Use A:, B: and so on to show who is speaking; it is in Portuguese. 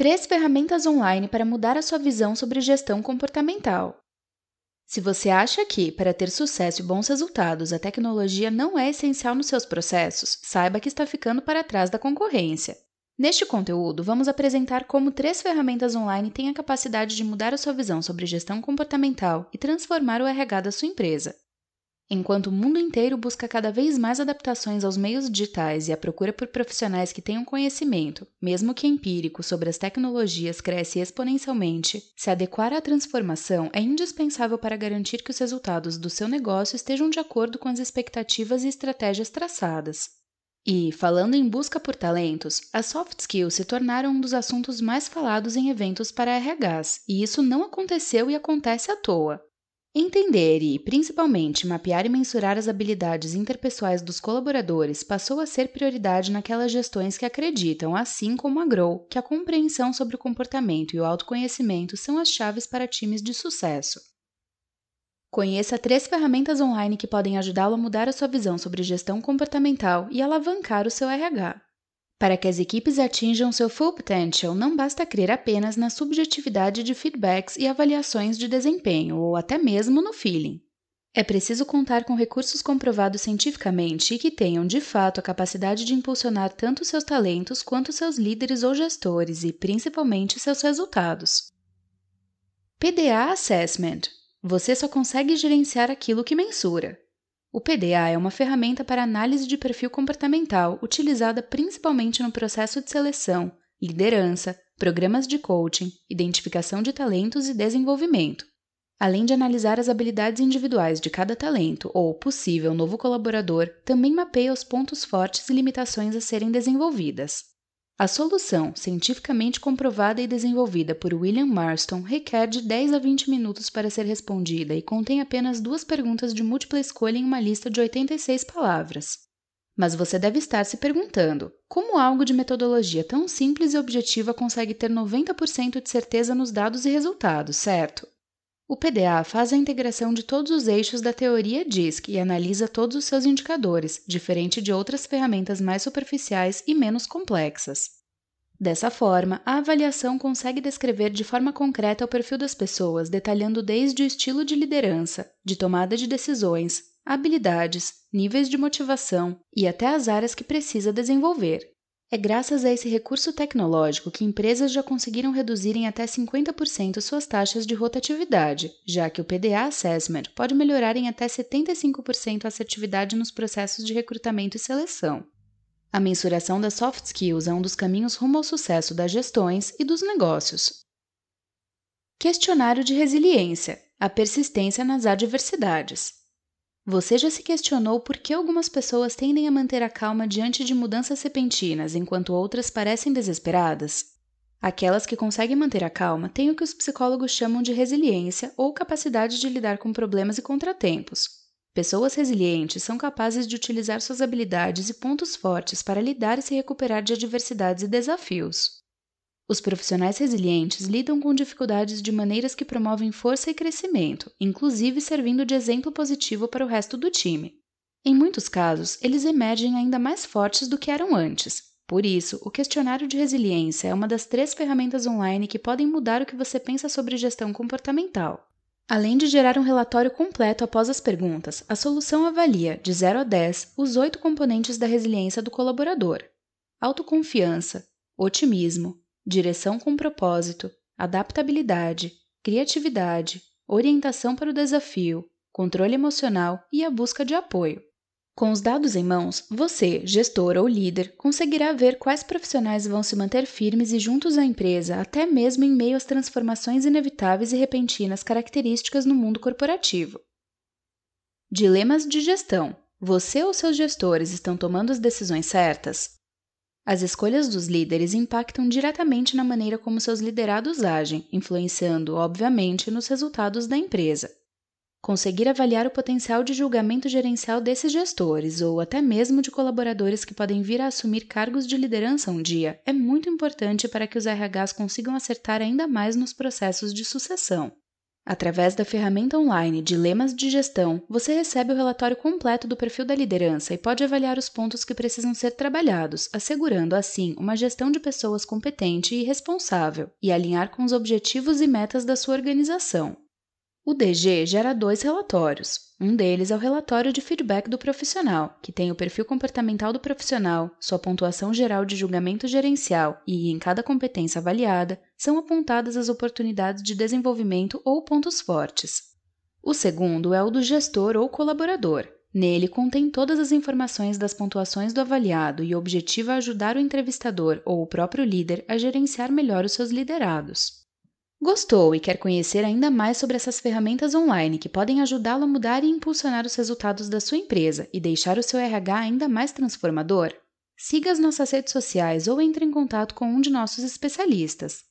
A: Três ferramentas online para mudar a sua visão sobre gestão comportamental. Se você acha que, para ter sucesso e bons resultados, a tecnologia não é essencial nos seus processos, saiba que está ficando para trás da concorrência. Neste conteúdo, vamos apresentar como três ferramentas online têm a capacidade de mudar a sua visão sobre gestão comportamental e transformar o RH da sua empresa. Enquanto o mundo inteiro busca cada vez mais adaptações aos meios digitais e a procura por profissionais que tenham conhecimento, mesmo que empírico, sobre as tecnologias cresce exponencialmente, se adequar à transformação é indispensável para garantir que os resultados do seu negócio estejam de acordo com as expectativas e estratégias traçadas. E, falando em busca por talentos, as soft skills se tornaram um dos assuntos mais falados em eventos para RHs, e isso não aconteceu e acontece à toa. Entender e, principalmente, mapear e mensurar as habilidades interpessoais dos colaboradores passou a ser prioridade naquelas gestões que acreditam, assim como a Grow, que a compreensão sobre o comportamento e o autoconhecimento são as chaves para times de sucesso. Conheça três ferramentas online que podem ajudá-lo a mudar a sua visão sobre gestão comportamental e alavancar o seu RH. Para que as equipes atinjam seu full potential, não basta crer apenas na subjetividade de feedbacks e avaliações de desempenho, ou até mesmo no feeling. É preciso contar com recursos comprovados cientificamente e que tenham, de fato, a capacidade de impulsionar tanto seus talentos quanto seus líderes ou gestores e, principalmente, seus resultados. PDA Assessment Você só consegue gerenciar aquilo que mensura. O PDA é uma ferramenta para análise de perfil comportamental utilizada principalmente no processo de seleção, liderança, programas de coaching, identificação de talentos e desenvolvimento. Além de analisar as habilidades individuais de cada talento ou possível novo colaborador, também mapeia os pontos fortes e limitações a serem desenvolvidas. A solução, cientificamente comprovada e desenvolvida por William Marston, requer de 10 a 20 minutos para ser respondida e contém apenas duas perguntas de múltipla escolha em uma lista de 86 palavras. Mas você deve estar se perguntando: como algo de metodologia tão simples e objetiva consegue ter 90% de certeza nos dados e resultados, certo? O PDA faz a integração de todos os eixos da teoria DISC e analisa todos os seus indicadores, diferente de outras ferramentas mais superficiais e menos complexas. Dessa forma, a avaliação consegue descrever de forma concreta o perfil das pessoas, detalhando desde o estilo de liderança, de tomada de decisões, habilidades, níveis de motivação e até as áreas que precisa desenvolver. É graças a esse recurso tecnológico que empresas já conseguiram reduzir em até 50% suas taxas de rotatividade, já que o PDA Assessment pode melhorar em até 75% a assertividade nos processos de recrutamento e seleção. A mensuração das soft skills é um dos caminhos rumo ao sucesso das gestões e dos negócios. Questionário de resiliência a persistência nas adversidades. Você já se questionou por que algumas pessoas tendem a manter a calma diante de mudanças repentinas, enquanto outras parecem desesperadas? Aquelas que conseguem manter a calma têm o que os psicólogos chamam de resiliência ou capacidade de lidar com problemas e contratempos. Pessoas resilientes são capazes de utilizar suas habilidades e pontos fortes para lidar e se recuperar de adversidades e desafios. Os profissionais resilientes lidam com dificuldades de maneiras que promovem força e crescimento, inclusive servindo de exemplo positivo para o resto do time. Em muitos casos, eles emergem ainda mais fortes do que eram antes. Por isso, o questionário de resiliência é uma das três ferramentas online que podem mudar o que você pensa sobre gestão comportamental. Além de gerar um relatório completo após as perguntas, a solução avalia, de 0 a 10, os oito componentes da resiliência do colaborador: autoconfiança, otimismo, direção com propósito, adaptabilidade, criatividade, orientação para o desafio, controle emocional e a busca de apoio. Com os dados em mãos, você, gestor ou líder, conseguirá ver quais profissionais vão se manter firmes e juntos à empresa, até mesmo em meio às transformações inevitáveis e repentinas características no mundo corporativo. Dilemas de gestão: Você ou seus gestores estão tomando as decisões certas? As escolhas dos líderes impactam diretamente na maneira como seus liderados agem, influenciando, obviamente, nos resultados da empresa. Conseguir avaliar o potencial de julgamento gerencial desses gestores, ou até mesmo de colaboradores que podem vir a assumir cargos de liderança um dia, é muito importante para que os RHs consigam acertar ainda mais nos processos de sucessão. Através da ferramenta online Dilemas de Gestão, você recebe o relatório completo do perfil da liderança e pode avaliar os pontos que precisam ser trabalhados, assegurando assim uma gestão de pessoas competente e responsável e alinhar com os objetivos e metas da sua organização. O DG gera dois relatórios. Um deles é o relatório de feedback do profissional, que tem o perfil comportamental do profissional, sua pontuação geral de julgamento gerencial e, em cada competência avaliada, são apontadas as oportunidades de desenvolvimento ou pontos fortes. O segundo é o do gestor ou colaborador. Nele contém todas as informações das pontuações do avaliado e o objetivo é ajudar o entrevistador ou o próprio líder a gerenciar melhor os seus liderados. Gostou e quer conhecer ainda mais sobre essas ferramentas online que podem ajudá-lo a mudar e impulsionar os resultados da sua empresa e deixar o seu RH ainda mais transformador? Siga as nossas redes sociais ou entre em contato com um de nossos especialistas.